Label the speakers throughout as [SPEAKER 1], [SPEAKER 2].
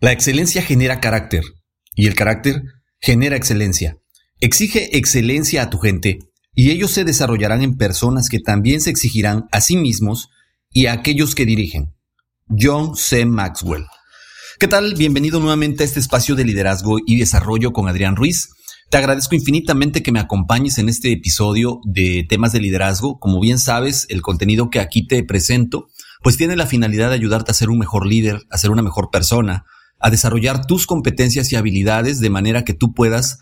[SPEAKER 1] La excelencia genera carácter y el carácter genera excelencia. Exige excelencia a tu gente y ellos se desarrollarán en personas que también se exigirán a sí mismos y a aquellos que dirigen. John C. Maxwell. ¿Qué tal? Bienvenido nuevamente a este espacio de liderazgo y desarrollo con Adrián Ruiz. Te agradezco infinitamente que me acompañes en este episodio de temas de liderazgo. Como bien sabes, el contenido que aquí te presento, pues tiene la finalidad de ayudarte a ser un mejor líder, a ser una mejor persona, a desarrollar tus competencias y habilidades de manera que tú puedas,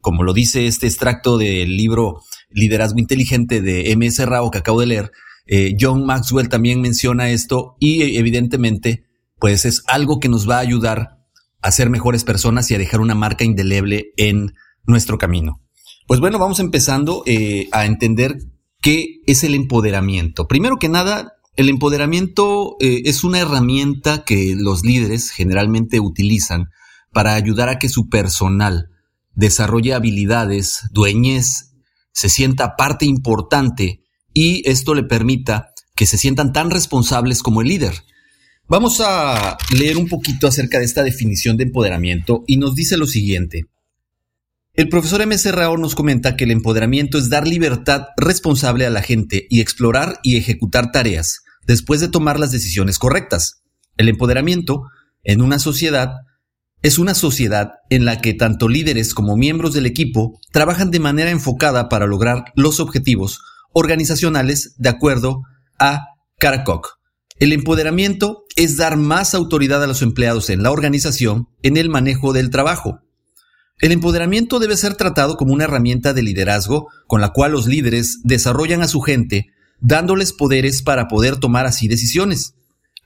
[SPEAKER 1] como lo dice este extracto del libro Liderazgo Inteligente de M.S. Rao que acabo de leer, eh, John Maxwell también menciona esto y evidentemente pues es algo que nos va a ayudar a ser mejores personas y a dejar una marca indeleble en nuestro camino. Pues bueno, vamos empezando eh, a entender qué es el empoderamiento. Primero que nada, el empoderamiento eh, es una herramienta que los líderes generalmente utilizan para ayudar a que su personal desarrolle habilidades, dueñez, se sienta parte importante y esto le permita que se sientan tan responsables como el líder. Vamos a leer un poquito acerca de esta definición de empoderamiento y nos dice lo siguiente. El profesor M. Serrao nos comenta que el empoderamiento es dar libertad responsable a la gente y explorar y ejecutar tareas, después de tomar las decisiones correctas. El empoderamiento en una sociedad es una sociedad en la que tanto líderes como miembros del equipo trabajan de manera enfocada para lograr los objetivos organizacionales de acuerdo a Karakok. El empoderamiento es dar más autoridad a los empleados en la organización en el manejo del trabajo. El empoderamiento debe ser tratado como una herramienta de liderazgo con la cual los líderes desarrollan a su gente dándoles poderes para poder tomar así decisiones.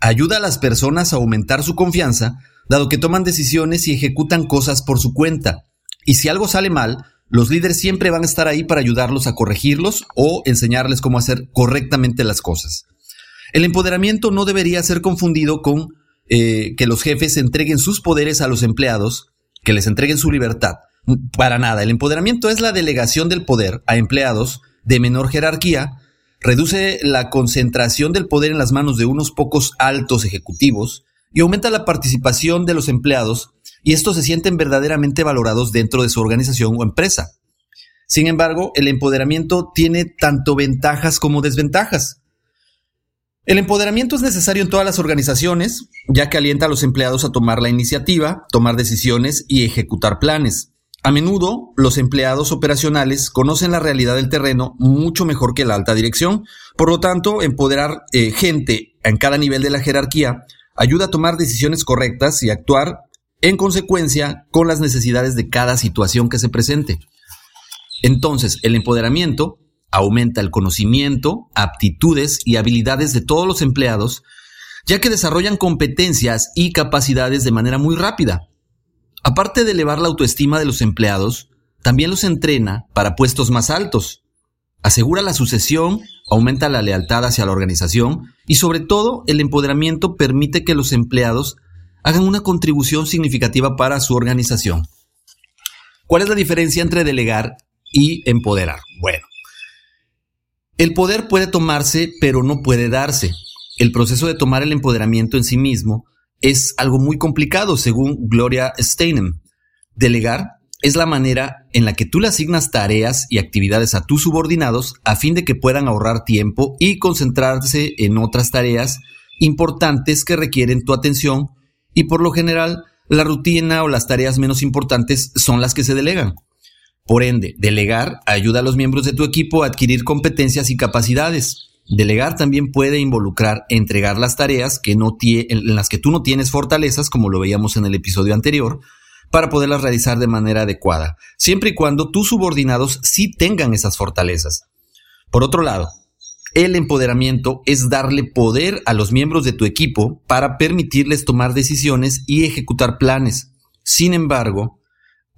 [SPEAKER 1] Ayuda a las personas a aumentar su confianza, dado que toman decisiones y ejecutan cosas por su cuenta. Y si algo sale mal, los líderes siempre van a estar ahí para ayudarlos a corregirlos o enseñarles cómo hacer correctamente las cosas. El empoderamiento no debería ser confundido con eh, que los jefes entreguen sus poderes a los empleados, que les entreguen su libertad. Para nada, el empoderamiento es la delegación del poder a empleados de menor jerarquía reduce la concentración del poder en las manos de unos pocos altos ejecutivos y aumenta la participación de los empleados y estos se sienten verdaderamente valorados dentro de su organización o empresa. Sin embargo, el empoderamiento tiene tanto ventajas como desventajas. El empoderamiento es necesario en todas las organizaciones, ya que alienta a los empleados a tomar la iniciativa, tomar decisiones y ejecutar planes. A menudo, los empleados operacionales conocen la realidad del terreno mucho mejor que la alta dirección. Por lo tanto, empoderar eh, gente en cada nivel de la jerarquía ayuda a tomar decisiones correctas y actuar en consecuencia con las necesidades de cada situación que se presente. Entonces, el empoderamiento aumenta el conocimiento, aptitudes y habilidades de todos los empleados, ya que desarrollan competencias y capacidades de manera muy rápida. Aparte de elevar la autoestima de los empleados, también los entrena para puestos más altos. Asegura la sucesión, aumenta la lealtad hacia la organización y sobre todo el empoderamiento permite que los empleados hagan una contribución significativa para su organización. ¿Cuál es la diferencia entre delegar y empoderar? Bueno, el poder puede tomarse pero no puede darse. El proceso de tomar el empoderamiento en sí mismo es algo muy complicado, según Gloria Steinem. Delegar es la manera en la que tú le asignas tareas y actividades a tus subordinados a fin de que puedan ahorrar tiempo y concentrarse en otras tareas importantes que requieren tu atención y por lo general la rutina o las tareas menos importantes son las que se delegan. Por ende, delegar ayuda a los miembros de tu equipo a adquirir competencias y capacidades. Delegar también puede involucrar entregar las tareas que no en las que tú no tienes fortalezas, como lo veíamos en el episodio anterior, para poderlas realizar de manera adecuada, siempre y cuando tus subordinados sí tengan esas fortalezas. Por otro lado, el empoderamiento es darle poder a los miembros de tu equipo para permitirles tomar decisiones y ejecutar planes. Sin embargo,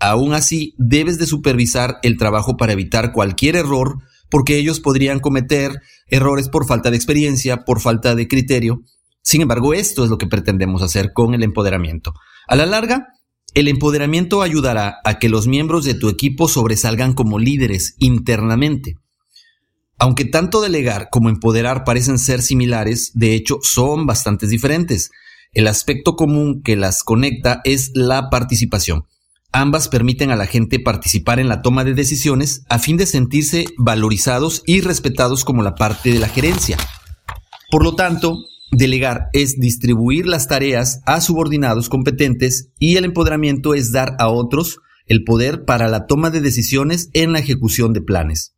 [SPEAKER 1] aún así debes de supervisar el trabajo para evitar cualquier error porque ellos podrían cometer errores por falta de experiencia, por falta de criterio. Sin embargo, esto es lo que pretendemos hacer con el empoderamiento. A la larga, el empoderamiento ayudará a que los miembros de tu equipo sobresalgan como líderes internamente. Aunque tanto delegar como empoderar parecen ser similares, de hecho son bastante diferentes. El aspecto común que las conecta es la participación. Ambas permiten a la gente participar en la toma de decisiones a fin de sentirse valorizados y respetados como la parte de la gerencia. Por lo tanto, delegar es distribuir las tareas a subordinados competentes y el empoderamiento es dar a otros el poder para la toma de decisiones en la ejecución de planes.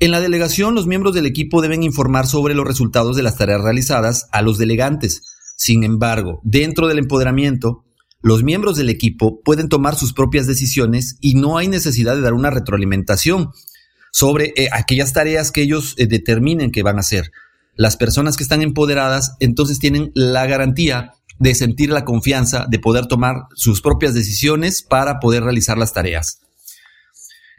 [SPEAKER 1] En la delegación, los miembros del equipo deben informar sobre los resultados de las tareas realizadas a los delegantes. Sin embargo, dentro del empoderamiento, los miembros del equipo pueden tomar sus propias decisiones y no hay necesidad de dar una retroalimentación sobre eh, aquellas tareas que ellos eh, determinen que van a hacer. Las personas que están empoderadas entonces tienen la garantía de sentir la confianza de poder tomar sus propias decisiones para poder realizar las tareas.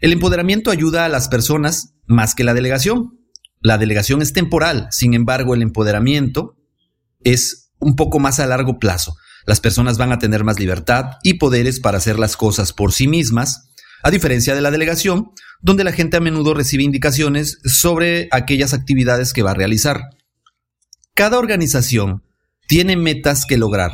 [SPEAKER 1] El empoderamiento ayuda a las personas más que la delegación. La delegación es temporal, sin embargo el empoderamiento es un poco más a largo plazo. Las personas van a tener más libertad y poderes para hacer las cosas por sí mismas, a diferencia de la delegación, donde la gente a menudo recibe indicaciones sobre aquellas actividades que va a realizar. Cada organización tiene metas que lograr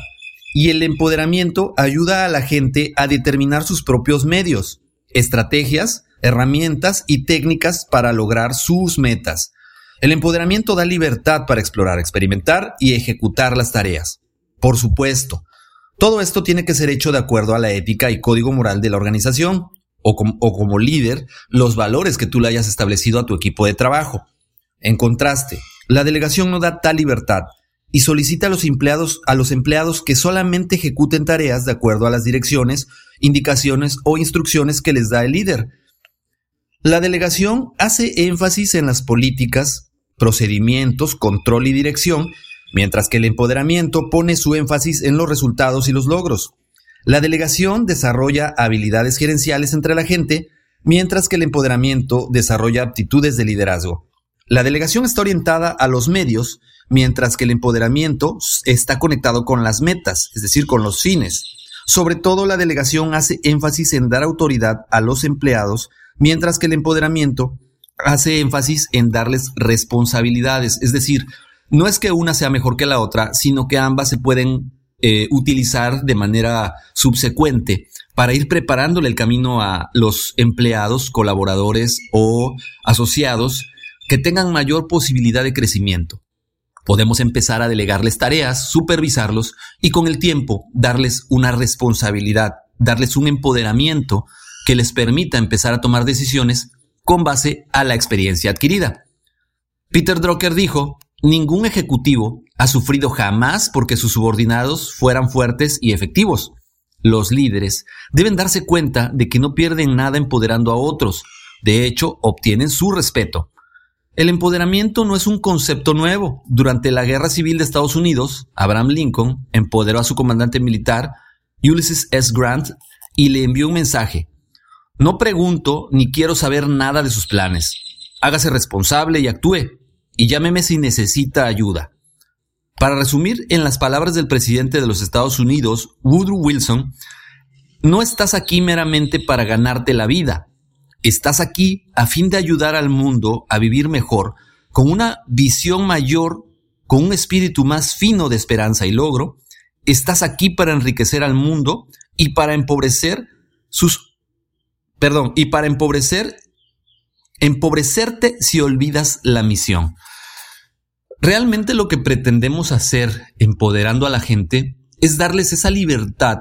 [SPEAKER 1] y el empoderamiento ayuda a la gente a determinar sus propios medios, estrategias, herramientas y técnicas para lograr sus metas. El empoderamiento da libertad para explorar, experimentar y ejecutar las tareas. Por supuesto, todo esto tiene que ser hecho de acuerdo a la ética y código moral de la organización, o, como líder, los valores que tú le hayas establecido a tu equipo de trabajo. En contraste, la delegación no da tal libertad y solicita a los empleados, que solamente ejecuten tareas de acuerdo a las direcciones, indicaciones o instrucciones que les da el líder. La delegación hace énfasis en las políticas, procedimientos, control y dirección, mientras que el empoderamiento pone su énfasis en los resultados y los logros. La delegación desarrolla habilidades gerenciales entre la gente, mientras que el empoderamiento desarrolla aptitudes de liderazgo. La delegación está orientada a los medios, mientras que el empoderamiento está conectado con las metas, es decir, con los fines. Sobre todo la delegación hace énfasis en dar autoridad a los empleados, mientras que el empoderamiento hace énfasis en darles responsabilidades, es decir, no es que una sea mejor que la otra, sino que ambas se pueden eh, utilizar de manera subsecuente para ir preparándole el camino a los empleados, colaboradores o asociados que tengan mayor posibilidad de crecimiento. Podemos empezar a delegarles tareas, supervisarlos y con el tiempo darles una responsabilidad, darles un empoderamiento que les permita empezar a tomar decisiones con base a la experiencia adquirida. Peter Drucker dijo, ningún ejecutivo ha sufrido jamás porque sus subordinados fueran fuertes y efectivos. Los líderes deben darse cuenta de que no pierden nada empoderando a otros, de hecho obtienen su respeto. El empoderamiento no es un concepto nuevo. Durante la Guerra Civil de Estados Unidos, Abraham Lincoln empoderó a su comandante militar, Ulysses S. Grant, y le envió un mensaje. No pregunto ni quiero saber nada de sus planes. Hágase responsable y actúe, y llámeme si necesita ayuda. Para resumir en las palabras del presidente de los Estados Unidos, Woodrow Wilson, no estás aquí meramente para ganarte la vida, Estás aquí a fin de ayudar al mundo a vivir mejor, con una visión mayor, con un espíritu más fino de esperanza y logro. Estás aquí para enriquecer al mundo y para empobrecer sus... Perdón, y para empobrecer, empobrecerte si olvidas la misión. Realmente lo que pretendemos hacer empoderando a la gente es darles esa libertad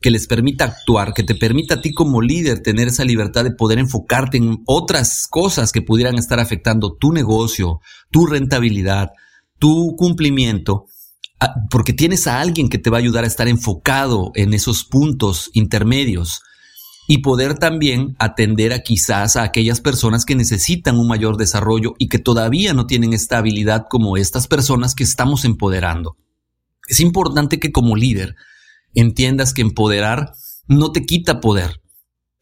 [SPEAKER 1] que les permita actuar, que te permita a ti como líder tener esa libertad de poder enfocarte en otras cosas que pudieran estar afectando tu negocio, tu rentabilidad, tu cumplimiento, ah, porque tienes a alguien que te va a ayudar a estar enfocado en esos puntos intermedios y poder también atender a quizás a aquellas personas que necesitan un mayor desarrollo y que todavía no tienen esta habilidad como estas personas que estamos empoderando. Es importante que como líder entiendas que empoderar no te quita poder.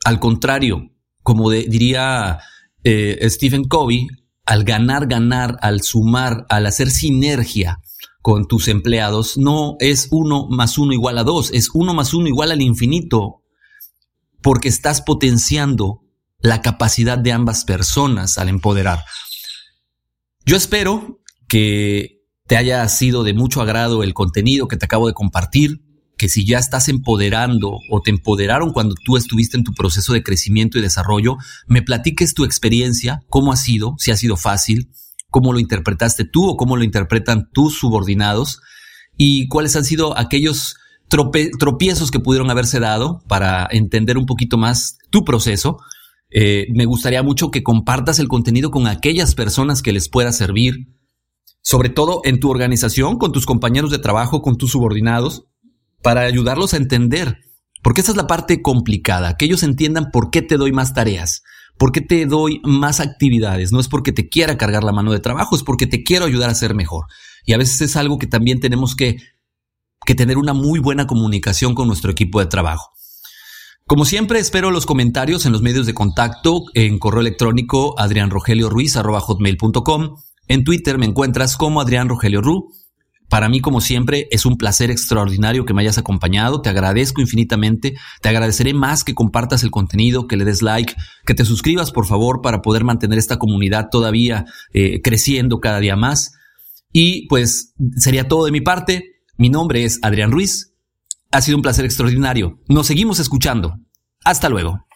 [SPEAKER 1] Al contrario, como diría eh, Stephen Covey, al ganar, ganar, al sumar, al hacer sinergia con tus empleados, no es uno más uno igual a dos, es uno más uno igual al infinito, porque estás potenciando la capacidad de ambas personas al empoderar. Yo espero que te haya sido de mucho agrado el contenido que te acabo de compartir, que si ya estás empoderando o te empoderaron cuando tú estuviste en tu proceso de crecimiento y desarrollo, me platiques tu experiencia, cómo ha sido, si ha sido fácil, cómo lo interpretaste tú o cómo lo interpretan tus subordinados y cuáles han sido aquellos tropiezos que pudieron haberse dado para entender un poquito más tu proceso. Eh, me gustaría mucho que compartas el contenido con aquellas personas que les pueda servir, sobre todo en tu organización, con tus compañeros de trabajo, con tus subordinados, para ayudarlos a entender, porque esa es la parte complicada, que ellos entiendan por qué te doy más tareas, por qué te doy más actividades. No es porque te quiera cargar la mano de trabajo, es porque te quiero ayudar a ser mejor. Y a veces es algo que también tenemos que, que tener una muy buena comunicación con nuestro equipo de trabajo. Como siempre, espero los comentarios en los medios de contacto, en correo electrónico adrianrogelioruiz.com. En Twitter me encuentras como Adrián Rogelio Ru. Para mí, como siempre, es un placer extraordinario que me hayas acompañado. Te agradezco infinitamente. Te agradeceré más que compartas el contenido, que le des like, que te suscribas, por favor, para poder mantener esta comunidad todavía eh, creciendo cada día más. Y pues sería todo de mi parte. Mi nombre es Adrián Ruiz. Ha sido un placer extraordinario. Nos seguimos escuchando. Hasta luego.